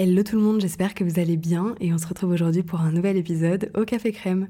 Hello tout le monde, j'espère que vous allez bien et on se retrouve aujourd'hui pour un nouvel épisode au Café Crème.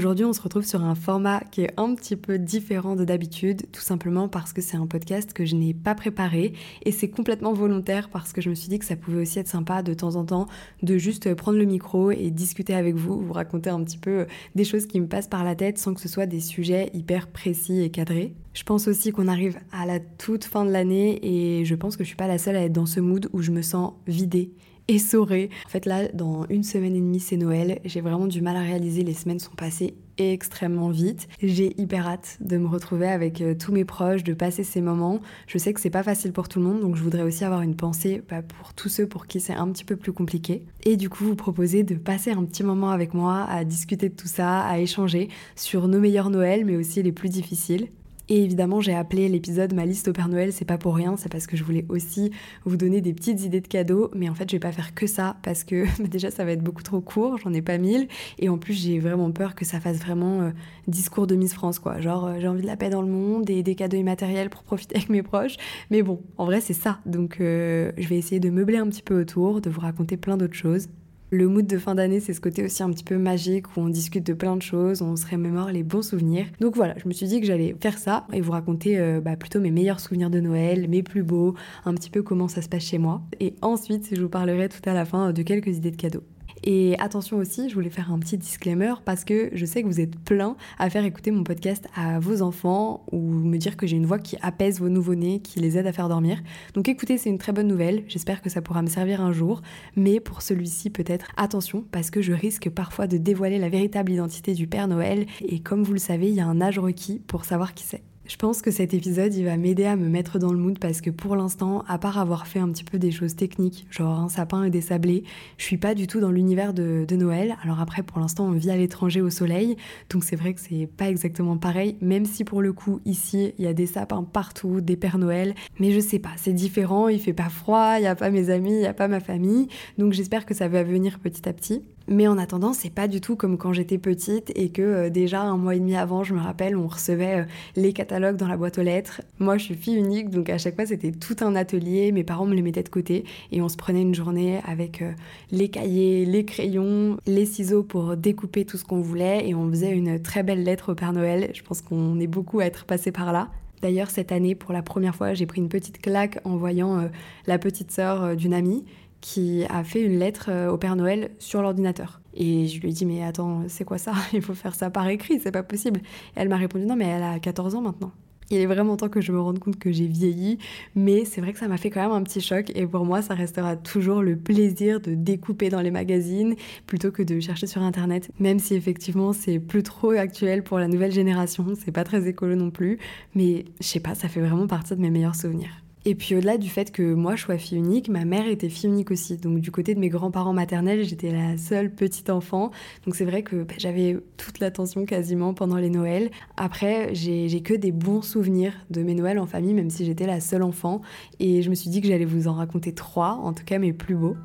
Aujourd'hui, on se retrouve sur un format qui est un petit peu différent de d'habitude, tout simplement parce que c'est un podcast que je n'ai pas préparé et c'est complètement volontaire parce que je me suis dit que ça pouvait aussi être sympa de temps en temps de juste prendre le micro et discuter avec vous, vous raconter un petit peu des choses qui me passent par la tête sans que ce soit des sujets hyper précis et cadrés. Je pense aussi qu'on arrive à la toute fin de l'année et je pense que je suis pas la seule à être dans ce mood où je me sens vidée essorée. En fait, là, dans une semaine et demie, c'est Noël. J'ai vraiment du mal à réaliser. Les semaines sont passées extrêmement vite. J'ai hyper hâte de me retrouver avec euh, tous mes proches, de passer ces moments. Je sais que c'est pas facile pour tout le monde, donc je voudrais aussi avoir une pensée bah, pour tous ceux pour qui c'est un petit peu plus compliqué. Et du coup, vous proposer de passer un petit moment avec moi à discuter de tout ça, à échanger sur nos meilleurs Noëls, mais aussi les plus difficiles. Et évidemment, j'ai appelé l'épisode Ma liste au Père Noël, c'est pas pour rien, c'est parce que je voulais aussi vous donner des petites idées de cadeaux, mais en fait, je vais pas faire que ça parce que déjà ça va être beaucoup trop court, j'en ai pas mille, et en plus, j'ai vraiment peur que ça fasse vraiment euh, discours de Miss France, quoi. Genre, euh, j'ai envie de la paix dans le monde et des cadeaux immatériels pour profiter avec mes proches, mais bon, en vrai, c'est ça. Donc, euh, je vais essayer de meubler un petit peu autour, de vous raconter plein d'autres choses. Le mood de fin d'année, c'est ce côté aussi un petit peu magique où on discute de plein de choses, on se remémore les bons souvenirs. Donc voilà, je me suis dit que j'allais faire ça et vous raconter euh, bah, plutôt mes meilleurs souvenirs de Noël, mes plus beaux, un petit peu comment ça se passe chez moi. Et ensuite, je vous parlerai tout à la fin de quelques idées de cadeaux. Et attention aussi, je voulais faire un petit disclaimer parce que je sais que vous êtes plein à faire écouter mon podcast à vos enfants ou me dire que j'ai une voix qui apaise vos nouveau-nés, qui les aide à faire dormir. Donc écoutez, c'est une très bonne nouvelle. J'espère que ça pourra me servir un jour. Mais pour celui-ci, peut-être attention parce que je risque parfois de dévoiler la véritable identité du Père Noël. Et comme vous le savez, il y a un âge requis pour savoir qui c'est. Je pense que cet épisode, il va m'aider à me mettre dans le mood parce que pour l'instant, à part avoir fait un petit peu des choses techniques, genre un sapin et des sablés, je suis pas du tout dans l'univers de, Noël. Alors après, pour l'instant, on vit à l'étranger au soleil, donc c'est vrai que c'est pas exactement pareil, même si pour le coup, ici, il y a des sapins partout, des Pères Noël, mais je sais pas, c'est différent, il fait pas froid, il y a pas mes amis, il y a pas ma famille, donc j'espère que ça va venir petit à petit. Mais en attendant, c'est pas du tout comme quand j'étais petite et que euh, déjà un mois et demi avant, je me rappelle, on recevait euh, les catalogues dans la boîte aux lettres. Moi, je suis fille unique, donc à chaque fois, c'était tout un atelier. Mes parents me les mettaient de côté et on se prenait une journée avec euh, les cahiers, les crayons, les ciseaux pour découper tout ce qu'on voulait et on faisait une très belle lettre au Père Noël. Je pense qu'on est beaucoup à être passé par là. D'ailleurs, cette année, pour la première fois, j'ai pris une petite claque en voyant la petite sœur d'une amie qui a fait une lettre euh, au Père Noël sur l'ordinateur. Et je lui ai dit, mais attends, c'est quoi ça? Il faut faire ça par écrit, c'est pas possible. Et elle m'a répondu, non, mais elle a 14 ans maintenant. Il est vraiment temps que je me rende compte que j'ai vieilli, mais c'est vrai que ça m'a fait quand même un petit choc et pour moi ça restera toujours le plaisir de découper dans les magazines plutôt que de chercher sur internet, même si effectivement c'est plus trop actuel pour la nouvelle génération, c'est pas très écolo non plus, mais je sais pas, ça fait vraiment partie de mes meilleurs souvenirs. Et puis au-delà du fait que moi je sois fille unique, ma mère était fille unique aussi. Donc du côté de mes grands-parents maternels, j'étais la seule petite enfant. Donc c'est vrai que bah, j'avais toute l'attention quasiment pendant les Noëls. Après, j'ai que des bons souvenirs de mes Noëls en famille, même si j'étais la seule enfant. Et je me suis dit que j'allais vous en raconter trois, en tout cas mes plus beaux.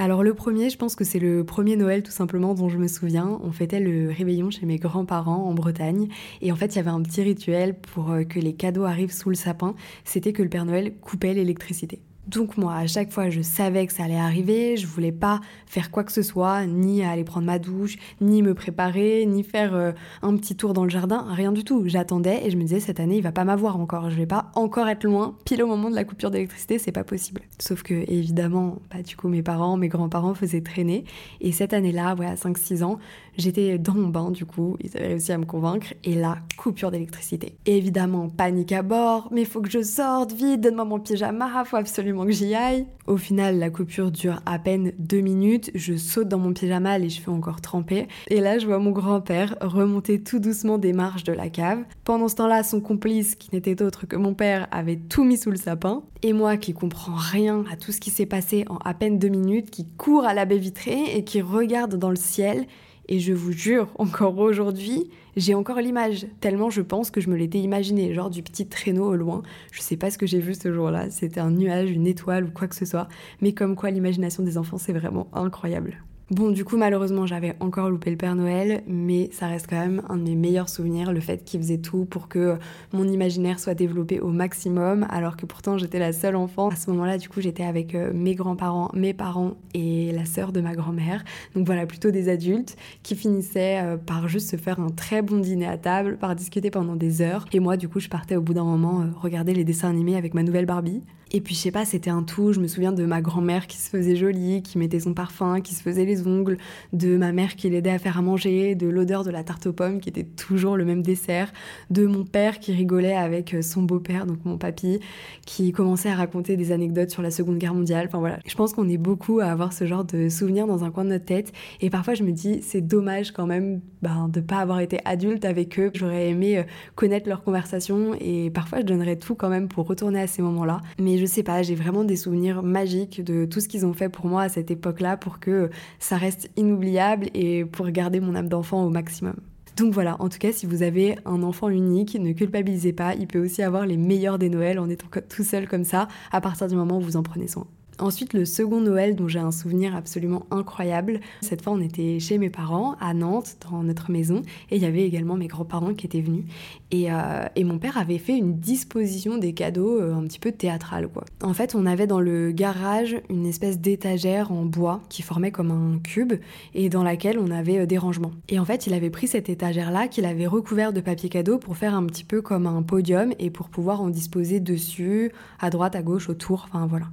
Alors le premier, je pense que c'est le premier Noël tout simplement dont je me souviens. On fêtait le réveillon chez mes grands-parents en Bretagne et en fait il y avait un petit rituel pour euh, que les cadeaux arrivent sous le sapin. C'était que le Père Noël coupait l'électricité. Donc moi, à chaque fois, je savais que ça allait arriver, je voulais pas faire quoi que ce soit, ni aller prendre ma douche, ni me préparer, ni faire euh, un petit tour dans le jardin, rien du tout. J'attendais et je me disais cette année, il va pas m'avoir encore, je vais pas encore être loin, pile au moment de la coupure d'électricité, c'est pas possible. Sauf que évidemment, bah du coup mes parents, mes grands-parents faisaient traîner et cette année-là, ouais, à 5 6 ans, j'étais dans mon bain du coup, ils avaient réussi à me convaincre et là, coupure d'électricité. Évidemment, panique à bord, mais faut que je sorte vite, donne-moi mon pyjama, faut absolument que j'y aille. Au final, la coupure dure à peine deux minutes. Je saute dans mon pyjama, les cheveux encore trempés. Et là, je vois mon grand-père remonter tout doucement des marches de la cave. Pendant ce temps-là, son complice, qui n'était autre que mon père, avait tout mis sous le sapin. Et moi, qui comprends rien à tout ce qui s'est passé en à peine deux minutes, qui court à la baie vitrée et qui regarde dans le ciel et je vous jure, encore aujourd'hui, j'ai encore l'image, tellement je pense que je me l'étais imaginé, genre du petit traîneau au loin. Je sais pas ce que j'ai vu ce jour-là, c'était un nuage, une étoile ou quoi que ce soit, mais comme quoi l'imagination des enfants, c'est vraiment incroyable. Bon, du coup, malheureusement, j'avais encore loupé le Père Noël, mais ça reste quand même un de mes meilleurs souvenirs, le fait qu'il faisait tout pour que mon imaginaire soit développé au maximum, alors que pourtant j'étais la seule enfant. À ce moment-là, du coup, j'étais avec euh, mes grands-parents, mes parents et la sœur de ma grand-mère. Donc voilà, plutôt des adultes qui finissaient euh, par juste se faire un très bon dîner à table, par discuter pendant des heures. Et moi, du coup, je partais au bout d'un moment euh, regarder les dessins animés avec ma nouvelle Barbie. Et puis je sais pas, c'était un tout. Je me souviens de ma grand-mère qui se faisait jolie, qui mettait son parfum, qui se faisait les ongles, de ma mère qui l'aidait à faire à manger, de l'odeur de la tarte aux pommes qui était toujours le même dessert, de mon père qui rigolait avec son beau-père, donc mon papy, qui commençait à raconter des anecdotes sur la Seconde Guerre mondiale. Enfin voilà, je pense qu'on est beaucoup à avoir ce genre de souvenirs dans un coin de notre tête. Et parfois je me dis, c'est dommage quand même ben, de pas avoir été adulte avec eux. J'aurais aimé euh, connaître leurs conversations et parfois je donnerais tout quand même pour retourner à ces moments-là. Mais je sais pas, j'ai vraiment des souvenirs magiques de tout ce qu'ils ont fait pour moi à cette époque-là pour que ça reste inoubliable et pour garder mon âme d'enfant au maximum. Donc voilà, en tout cas, si vous avez un enfant unique, ne culpabilisez pas, il peut aussi avoir les meilleurs des Noëls en étant tout seul comme ça, à partir du moment où vous en prenez soin. Ensuite, le second Noël dont j'ai un souvenir absolument incroyable. Cette fois, on était chez mes parents à Nantes, dans notre maison, et il y avait également mes grands-parents qui étaient venus. Et, euh, mon père avait fait une disposition des cadeaux euh, un petit peu théâtrale. En fait, on avait dans le garage une espèce d'étagère en bois qui formait comme un cube et dans laquelle on avait euh, des rangements. Et en fait, il avait pris cette étagère-là qu'il avait recouvert de papier cadeau pour faire un petit peu comme un podium et pour pouvoir en disposer dessus, à droite, à gauche, autour, enfin voilà.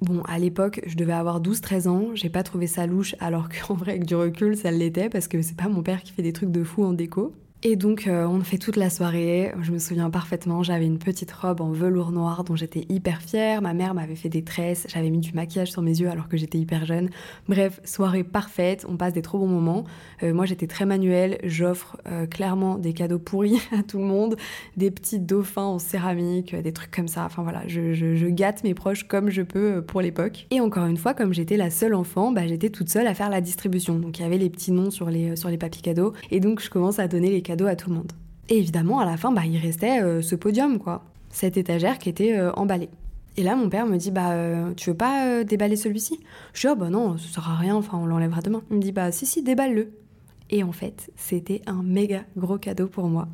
Bon, à l'époque, je devais avoir 12-13 ans, j'ai pas trouvé ça louche, alors qu'en vrai, avec du recul, ça l'était, parce que c'est pas mon père qui fait des trucs de fou en déco. Et donc euh, on fait toute la soirée, je me souviens parfaitement, j'avais une petite robe en velours noir dont j'étais hyper fière, ma mère m'avait fait des tresses, j'avais mis du maquillage sur mes yeux alors que j'étais hyper jeune. Bref, soirée parfaite, on passe des trop bons moments. Euh, moi j'étais très manuelle, j'offre euh, clairement des cadeaux pourris à tout le monde, des petits dauphins en céramique, des trucs comme ça, enfin voilà, je, gâte mes proches comme je peux pour l'époque. Et encore une fois, comme j'étais la seule enfant, bah, j'étais toute seule à faire la distribution, donc il y avait les petits noms sur les, sur les papiers cadeaux, et donc je commence à donner les à tout le monde. Et évidemment, à la fin, bah, il restait euh, ce podium, quoi. Cette étagère qui était euh, emballée. Et là, mon père me dit, bah, euh, tu veux pas déballer celui-ci? Je dis, oh, bah non, ça sert rien, enfin, on l'enlèvera demain. Il me dit, bah, si, si, déballe-le. Et en fait, c'était un méga gros cadeau pour moi.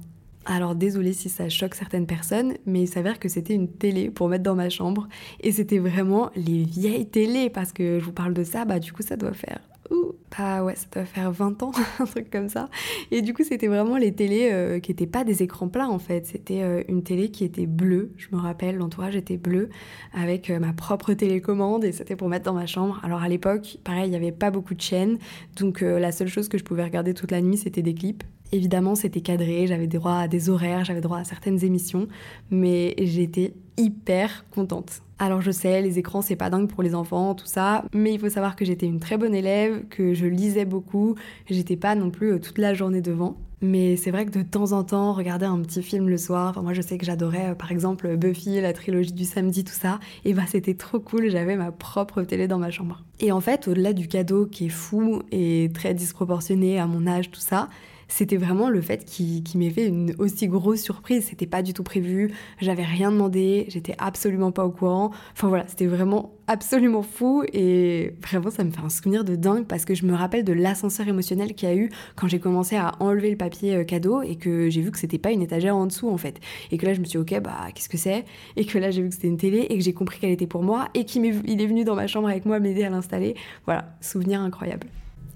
Alors désolé si ça choque certaines personnes, mais il s'avère que c'était une télé pour mettre dans ma chambre. Et c'était vraiment les vieilles télés, parce que je vous parle de ça, bah du coup ça doit faire ouh, bah ouais, ça doit faire 20 ans, un truc comme ça. Et du coup, c'était vraiment les télés euh, qui n'étaient pas des écrans plats en fait. C'était euh, une télé qui était bleue, je me rappelle, l'entourage était bleu, avec euh, ma propre télécommande et c'était pour mettre dans ma chambre. Alors à l'époque, pareil, il n'y avait pas beaucoup de chaînes, donc la seule chose que je pouvais regarder toute la nuit, c'était des clips. Évidemment, c'était cadré, j'avais droit à des horaires, j'avais droit à certaines émissions, mais j'étais hyper contente. Alors je sais, les écrans c'est pas dingue pour les enfants, tout ça, mais il faut savoir que j'étais une très bonne élève, que je lisais beaucoup, j'étais pas non plus euh, toute la journée devant. Mais c'est vrai que de temps en temps, regarder un petit film le soir, enfin moi je sais que j'adorais euh, par exemple Buffy, la trilogie du samedi, tout ça, et bah c'était trop cool, j'avais ma propre télé dans ma chambre. Et en fait, au-delà du cadeau qui est fou et très disproportionné à mon âge, tout ça, c'était vraiment le fait qu'il m'ait fait une aussi grosse surprise. C'était pas du tout prévu, j'avais rien demandé, j'étais absolument pas au courant. Enfin voilà, c'était vraiment absolument fou et vraiment ça me fait un souvenir de dingue parce que je me rappelle de l'ascenseur émotionnel qu'il y a eu quand j'ai commencé à enlever le papier euh, cadeau et que j'ai vu que c'était pas une étagère en dessous en fait. Et que là je me suis dit ok bah qu'est-ce que c'est? Et que là j'ai vu que c'était une télé et que j'ai compris qu'elle était pour moi et qu'il est venu dans ma chambre avec moi m'aider à l'installer. Voilà, souvenir incroyable.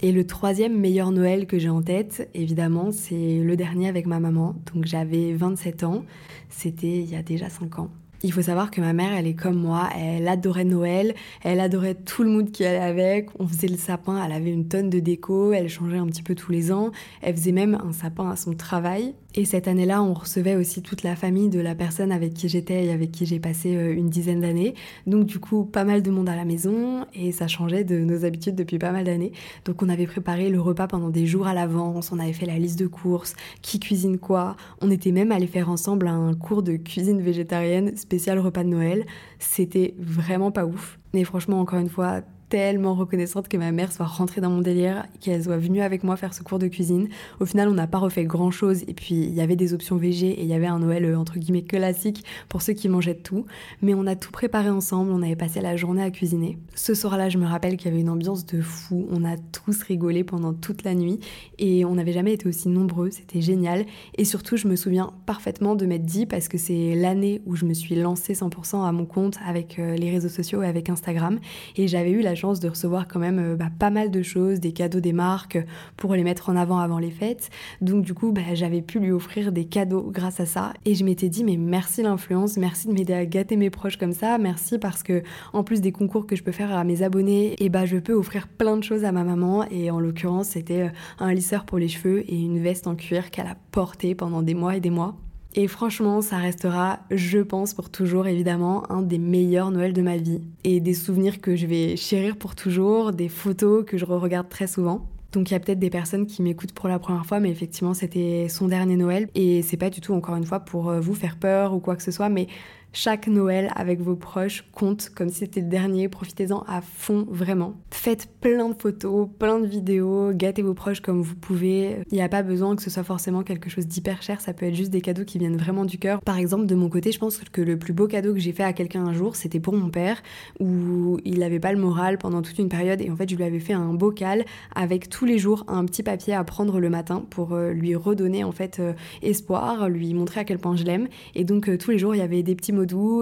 Et le troisième meilleur Noël que j'ai en tête, évidemment, c'est le dernier avec ma maman. Donc j'avais 27 ans, c'était il y a déjà 5 ans. Il faut savoir que ma mère, elle est comme moi, elle adorait Noël, elle adorait tout le mood qui allait avec, on faisait le sapin, elle avait une tonne de déco, elle changeait un petit peu tous les ans, elle faisait même un sapin à son travail. Et cette année-là, on recevait aussi toute la famille de la personne avec qui j'étais et avec qui j'ai passé euh, une dizaine d'années. Donc du coup, pas mal de monde à la maison et ça changeait de nos habitudes depuis pas mal d'années. Donc on avait préparé le repas pendant des jours à l'avance, on avait fait la liste de courses, qui cuisine quoi? On était même allé faire ensemble un cours de cuisine végétarienne spécial repas de Noël. C'était vraiment pas ouf. Mais franchement, encore une fois, tellement reconnaissante que ma mère soit rentrée dans mon délire, qu'elle soit venue avec moi faire ce cours de cuisine. Au final, on n'a pas refait grand chose et puis il y avait des options VG et il y avait un Noël euh, entre guillemets classique pour ceux qui mangeaient tout. Mais on a tout préparé ensemble, on avait passé la journée à cuisiner. Ce soir-là, je me rappelle qu'il y avait une ambiance de fou. On a tous rigolé pendant toute la nuit et on n'avait jamais été aussi nombreux. C'était génial. Et surtout, je me souviens parfaitement de m'être dit parce que c'est l'année où je me suis lancée 100% à mon compte avec euh, les réseaux sociaux et avec Instagram et j'avais eu la de recevoir quand même euh, bah, pas mal de choses, des cadeaux des marques pour les mettre en avant avant les fêtes. Donc du coup, bah, j'avais pu lui offrir des cadeaux grâce à ça. Et je m'étais dit, mais merci l'influence, merci de m'aider à gâter mes proches comme ça, merci parce que en plus des concours que je peux faire à mes abonnés, et bah je peux offrir plein de choses à ma maman. Et en l'occurrence, c'était euh, un lisseur pour les cheveux et une veste en cuir qu'elle a portée pendant des mois et des mois. Et franchement, ça restera, je pense, pour toujours évidemment, un des meilleurs Noëls de ma vie. Et des souvenirs que je vais chérir pour toujours, des photos que je re-regarde très souvent. Donc il y a peut-être des personnes qui m'écoutent pour la première fois, mais effectivement c'était son dernier Noël. Et c'est pas du tout, encore une fois, pour euh, vous faire peur ou quoi que ce soit, mais chaque Noël avec vos proches compte comme si c'était le dernier. Profitez-en à fond, vraiment. Faites plein de photos, plein de vidéos, gâtez vos proches comme vous pouvez. Il n'y a pas besoin que ce soit forcément quelque chose d'hyper cher, ça peut être juste des cadeaux qui viennent vraiment du cœur. Par exemple, de mon côté, je pense que le plus beau cadeau que j'ai fait à quelqu'un un jour, c'était pour mon père, où il n'avait pas le moral pendant toute une période et en fait, je lui avais fait un bocal avec tous les jours un petit papier à prendre le matin pour euh, lui redonner en fait euh, espoir, lui montrer à quel point je l'aime. Et donc, euh, tous les jours, il y avait des petits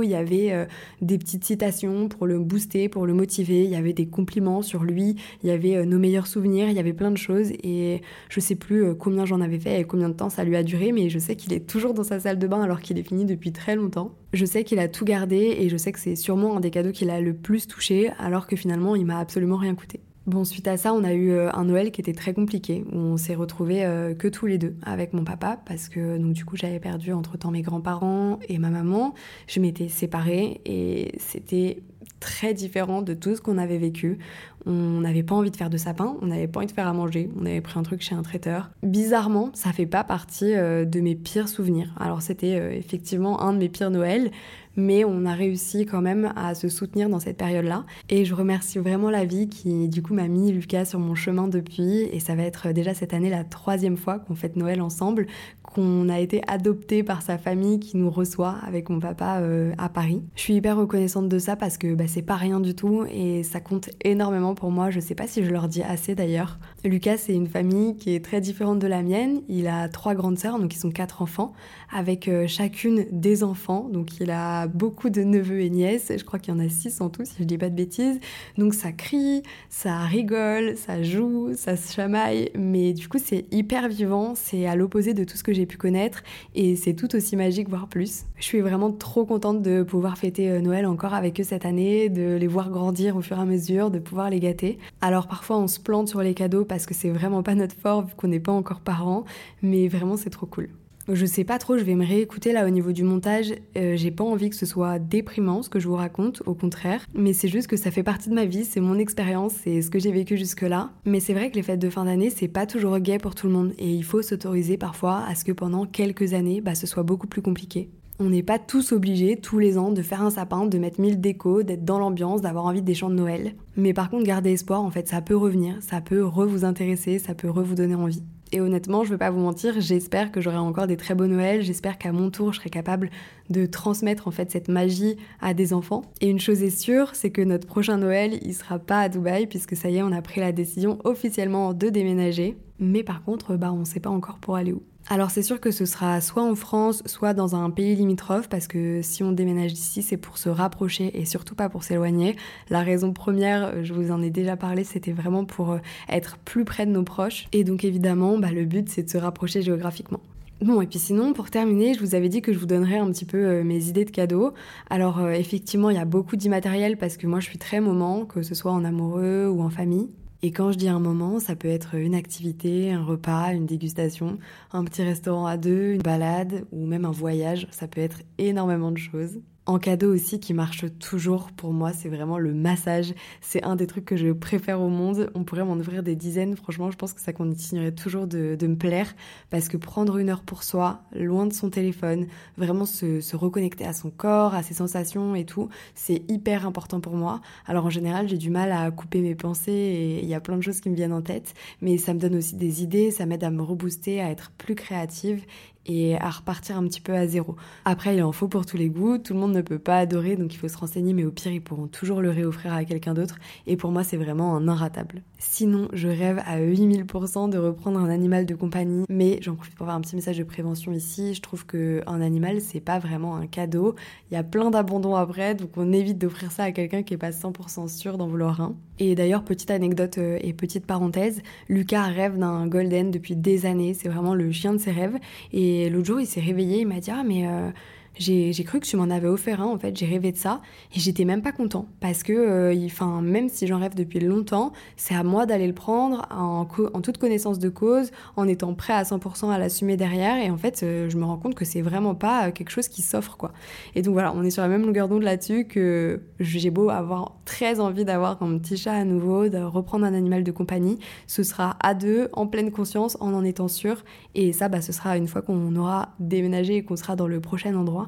il y avait euh, des petites citations pour le booster, pour le motiver, il y avait des compliments sur lui, il y avait euh, nos meilleurs souvenirs, il y avait plein de choses et je sais plus euh, combien j'en avais fait et combien de temps ça lui a duré, mais je sais qu'il est toujours dans sa salle de bain alors qu'il est fini depuis très longtemps. Je sais qu'il a tout gardé et je sais que c'est sûrement un des cadeaux qu'il a le plus touché alors que finalement il m'a absolument rien coûté. Bon, suite à ça, on a eu euh, un Noël qui était très compliqué, où on s'est retrouvés euh, que tous les deux avec mon papa, parce que donc du coup j'avais perdu entre-temps mes grands-parents et ma maman. Je m'étais séparée et c'était très différent de tout ce qu'on avait vécu. On n'avait pas envie de faire de sapin, on n'avait pas envie de faire à manger, on avait pris un truc chez un traiteur. Bizarrement, ça fait pas partie euh, de mes pires souvenirs. Alors c'était effectivement un de mes pires Noëls, mais on a réussi quand même à se soutenir dans cette période-là. Et je remercie vraiment la vie qui, du coup, m'a mis Lucas sur mon chemin depuis. Et ça va être déjà cette année la troisième fois qu'on fête Noël ensemble, qu'on a été adopté par sa famille qui nous reçoit avec mon papa euh, à Paris. Je suis hyper reconnaissante de ça parce que bah, c'est pas rien du tout et ça compte énormément pour moi. Je sais pas si je leur dis assez d'ailleurs. Lucas, c'est une famille qui est très différente de la mienne. Il a trois grandes sœurs, donc ils sont quatre enfants, avec euh, chacune des enfants. Donc il a beaucoup de neveux et nièces. Je crois qu'il y en a six en tout, si je dis pas de bêtises. Donc ça crie, ça rigole, ça joue, ça se chamaille. Mais du coup, c'est hyper vivant. C'est à l'opposé de tout ce que j'ai pu connaître. Et c'est tout aussi magique, voire plus. Je suis vraiment trop contente de pouvoir fêter euh, Noël encore avec eux cette année, de les voir grandir au fur et à mesure, de pouvoir les gâter. Alors parfois, on se plante sur les cadeaux parce que c'est vraiment pas notre fort vu qu'on n'est pas encore parents. Mais vraiment, c'est trop cool. Je sais pas trop, je vais me réécouter là au niveau du montage. Euh, j'ai pas envie que ce soit déprimant ce que je vous raconte, au contraire. Mais c'est juste que ça fait partie de ma vie, c'est mon expérience, c'est ce que j'ai vécu jusque-là. Mais c'est vrai que les fêtes de fin d'année, c'est pas toujours gai pour tout le monde. Et il faut s'autoriser parfois à ce que pendant quelques années, bah, ce soit beaucoup plus compliqué. On n'est pas tous obligés tous les ans de faire un sapin, de mettre mille décos, d'être dans l'ambiance, d'avoir envie des chants de Noël. Mais par contre, garder espoir, en fait, ça peut revenir, ça peut re vous intéresser, ça peut re vous donner envie. Et honnêtement, je ne vais pas vous mentir, j'espère que j'aurai encore des très beaux Noëls, j'espère qu'à mon tour, je serai capable de transmettre en fait cette magie à des enfants. Et une chose est sûre, c'est que notre prochain Noël, il sera pas à Dubaï puisque ça y est, on a pris la décision officiellement de déménager. Mais par contre, bah on sait pas encore pour aller où. Alors c'est sûr que ce sera soit en France, soit dans un pays limitrophe, parce que si on déménage d'ici, c'est pour se rapprocher et surtout pas pour s'éloigner. La raison première, je vous en ai déjà parlé, c'était vraiment pour euh, être plus près de nos proches. Et donc évidemment, bah, le but c'est de se rapprocher géographiquement. Bon, et puis sinon, pour terminer, je vous avais dit que je vous donnerais un petit peu euh, mes idées de cadeaux. Alors, euh, effectivement, il y a beaucoup d'immatériel parce que moi, je suis très moment, que ce soit en amoureux ou en famille. Et quand je dis un moment, ça peut être une activité, un repas, une dégustation, un petit restaurant à deux, une balade ou même un voyage. Ça peut être énormément de choses. En cadeau aussi qui marche toujours pour moi, c'est vraiment le massage. C'est un des trucs que je préfère au monde. On pourrait m'en ouvrir des dizaines. Franchement, je pense que ça continuerait toujours de, me plaire parce que prendre une heure pour soi, loin de son téléphone, vraiment se, se reconnecter à son corps, à ses sensations et tout, c'est hyper important pour moi. Alors en général, j'ai du mal à couper mes pensées et il y a plein de choses qui me viennent en tête, mais ça me donne aussi des idées, ça m'aide à me rebooster, à être plus créative et à repartir un petit peu à zéro. Après, il en faut pour tous les goûts, tout le monde ne peut pas adorer, donc il faut se renseigner, mais au pire, ils pourront toujours le réoffrir à quelqu'un d'autre, et pour moi, c'est vraiment un inratable. Sinon, je rêve à 8000% de reprendre un animal de compagnie, mais j'en profite pour faire un petit message de prévention ici, je trouve que un animal, c'est pas vraiment un cadeau, il y a plein d'abandons après, donc on évite d'offrir ça à quelqu'un qui est pas 100% sûr d'en vouloir un. Et d'ailleurs, petite anecdote euh, et petite parenthèse, Lucas rêve d'un golden depuis des années, c'est vraiment le chien de ses rêves, et et l'autre jour, il s'est réveillé, il m'a dit Ah, mais euh, j'ai cru que tu m'en avais offert un, en fait, j'ai rêvé de ça et j'étais même pas content parce que, euh, même si j'en rêve depuis longtemps, c'est à moi d'aller le prendre en, en, toute connaissance de cause, en étant prêt à 100% à l'assumer derrière et en fait, euh, je me rends compte que c'est vraiment pas euh, quelque chose qui s'offre quoi. Et donc voilà, on est sur la même longueur d'onde là-dessus que j'ai beau avoir très envie d'avoir un petit chat à nouveau, de reprendre un animal de compagnie, ce sera à deux, en pleine conscience, en en étant sûr et ça, bah, ce sera une fois qu'on aura déménagé et qu'on sera dans le prochain endroit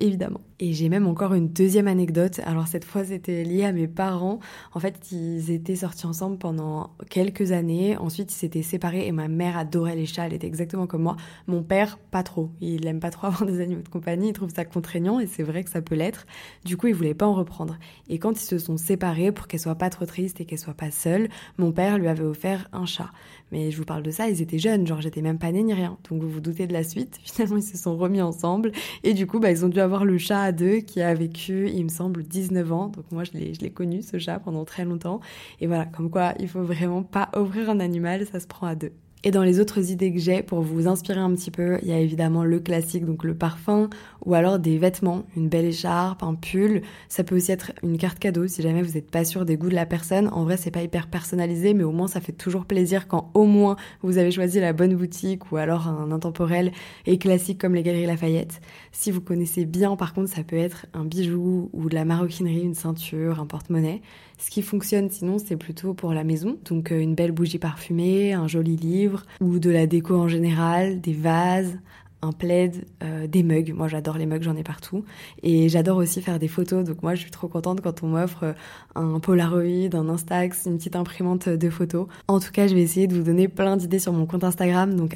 évidemment. Et j'ai même encore une deuxième anecdote. Alors cette fois, c'était lié à mes parents. En fait, ils étaient sortis ensemble pendant quelques années. Ensuite, ils s'étaient séparés et ma mère adorait les chats. Elle était exactement comme moi. Mon père, pas trop. Il aime pas trop avoir des animaux de compagnie. Il trouve ça contraignant et c'est vrai que ça peut l'être. Du coup, il voulait pas en reprendre. Et quand ils se sont séparés pour qu'elle soit pas trop triste et qu'elle soit pas seule, mon père lui avait offert un chat. Mais je vous parle de ça, ils étaient jeunes, genre j'étais même pas née ni rien. Donc vous vous doutez de la suite. Finalement, ils se sont remis ensemble et du coup, bah, ils ont dû avoir le chat à deux qui a vécu, il me semble, 19 ans. Donc moi, je l'ai connu, ce chat, pendant très longtemps. Et voilà, comme quoi, il faut vraiment pas ouvrir un animal, ça se prend à deux. Et dans les autres idées que j'ai pour vous inspirer un petit peu, il y a évidemment le classique, donc le parfum, ou alors des vêtements, une belle écharpe, un pull. Ça peut aussi être une carte cadeau si jamais vous n'êtes pas sûr des goûts de la personne. En vrai, c'est pas hyper personnalisé, mais au moins ça fait toujours plaisir quand au moins vous avez choisi la bonne boutique ou alors un intemporel et classique comme les Galeries Lafayette. Si vous connaissez bien, par contre, ça peut être un bijou ou de la maroquinerie, une ceinture, un porte-monnaie. Ce qui fonctionne sinon, c'est plutôt pour la maison. Donc euh, une belle bougie parfumée, un joli livre ou de la déco en général, des vases, un plaid, euh, des mugs. Moi, j'adore les mugs, j'en ai partout. Et j'adore aussi faire des photos. Donc moi, je suis trop contente quand on m'offre euh, un Polaroid, un Instax, une petite imprimante de photos. En tout cas, je vais essayer de vous donner plein d'idées sur mon compte Instagram, donc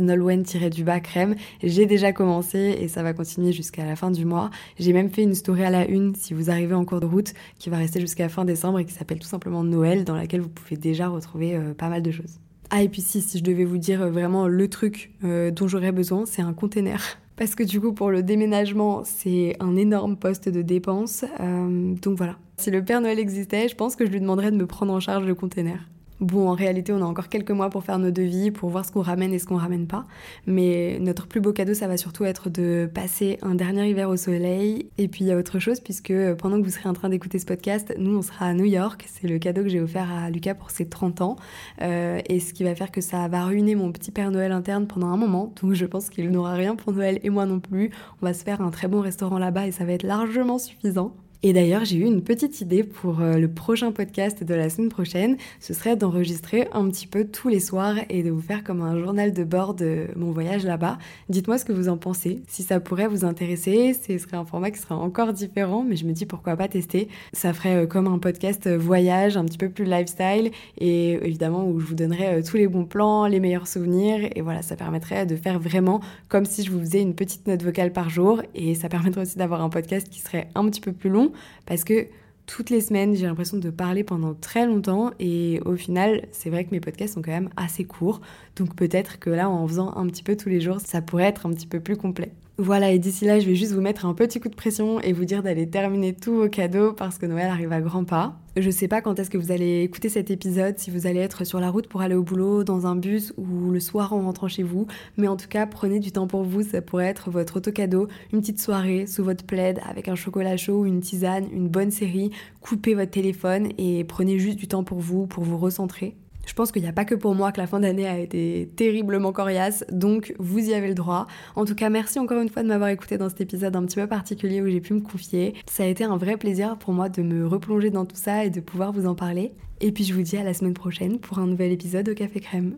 nolwen-du-bas crème. J'ai déjà commencé et ça va continuer jusqu'à la fin du mois. J'ai même fait une story à la une si vous arrivez en cours de route qui va rester jusqu'à fin décembre et qui s'appelle tout simplement Noël, dans laquelle vous pouvez déjà retrouver euh, pas mal de choses. Ah, et puis si, si je devais vous dire euh, vraiment le truc euh, dont j'aurais besoin, c'est un container. Parce que du coup, pour le déménagement, c'est un énorme poste de dépense. Euh, donc voilà. Si le Père Noël existait, je pense que je lui demanderais de me prendre en charge le container. Bon, en réalité, on a encore quelques mois pour faire nos devis, pour voir ce qu'on ramène et ce qu'on ramène pas. Mais notre plus beau cadeau, ça va surtout être de passer un dernier hiver au soleil. Et puis il y a autre chose, puisque pendant que vous serez en train d'écouter ce podcast, nous, on sera à New York. C'est le cadeau que j'ai offert à Lucas pour ses 30 ans. Euh, et ce qui va faire que ça va ruiner mon petit Père Noël interne pendant un moment. Donc je pense qu'il n'aura rien pour Noël et moi non plus. On va se faire un très bon restaurant là-bas et ça va être largement suffisant. Et d'ailleurs, j'ai eu une petite idée pour euh, le prochain podcast de la semaine prochaine. Ce serait d'enregistrer un petit peu tous les soirs et de vous faire comme un journal de bord de mon voyage là-bas. Dites-moi ce que vous en pensez. Si ça pourrait vous intéresser, ce serait un format qui serait encore différent, mais je me dis pourquoi pas tester. Ça ferait euh, comme un podcast euh, voyage, un petit peu plus lifestyle et évidemment où je vous donnerais tous les bons plans, les meilleurs souvenirs et voilà, ça permettrait de faire vraiment comme si je vous faisais une petite note vocale par jour et ça permettrait aussi d'avoir un podcast qui serait un petit peu plus long parce que toutes les semaines, j'ai l'impression de parler pendant très longtemps et au final, c'est vrai que mes podcasts sont quand même assez courts. Donc peut-être que là, en faisant un petit peu tous les jours, ça pourrait être un petit peu plus complet. Voilà, et d'ici là, je vais juste vous mettre un petit coup de pression et vous dire d'aller terminer tous vos cadeaux parce que Noël arrive à grands pas. Je sais pas quand est-ce que vous allez écouter cet épisode, si vous allez être sur la route pour aller au boulot, dans un bus ou le soir en rentrant chez vous, mais en tout cas, prenez du temps pour vous, ça pourrait être votre auto-cadeau, une petite soirée sous votre plaid avec un chocolat chaud, une tisane, une bonne série, coupez votre téléphone et prenez juste du temps pour vous, pour vous recentrer. Je pense qu'il n'y a pas que pour moi que la fin d'année a été terriblement coriace, donc vous y avez le droit. En tout cas, merci encore une fois de m'avoir écouté dans cet épisode un petit peu particulier où j'ai pu me confier. Ça a été un vrai plaisir pour moi de me replonger dans tout ça et de pouvoir vous en parler. Et puis je vous dis à la semaine prochaine pour un nouvel épisode au Café Crème.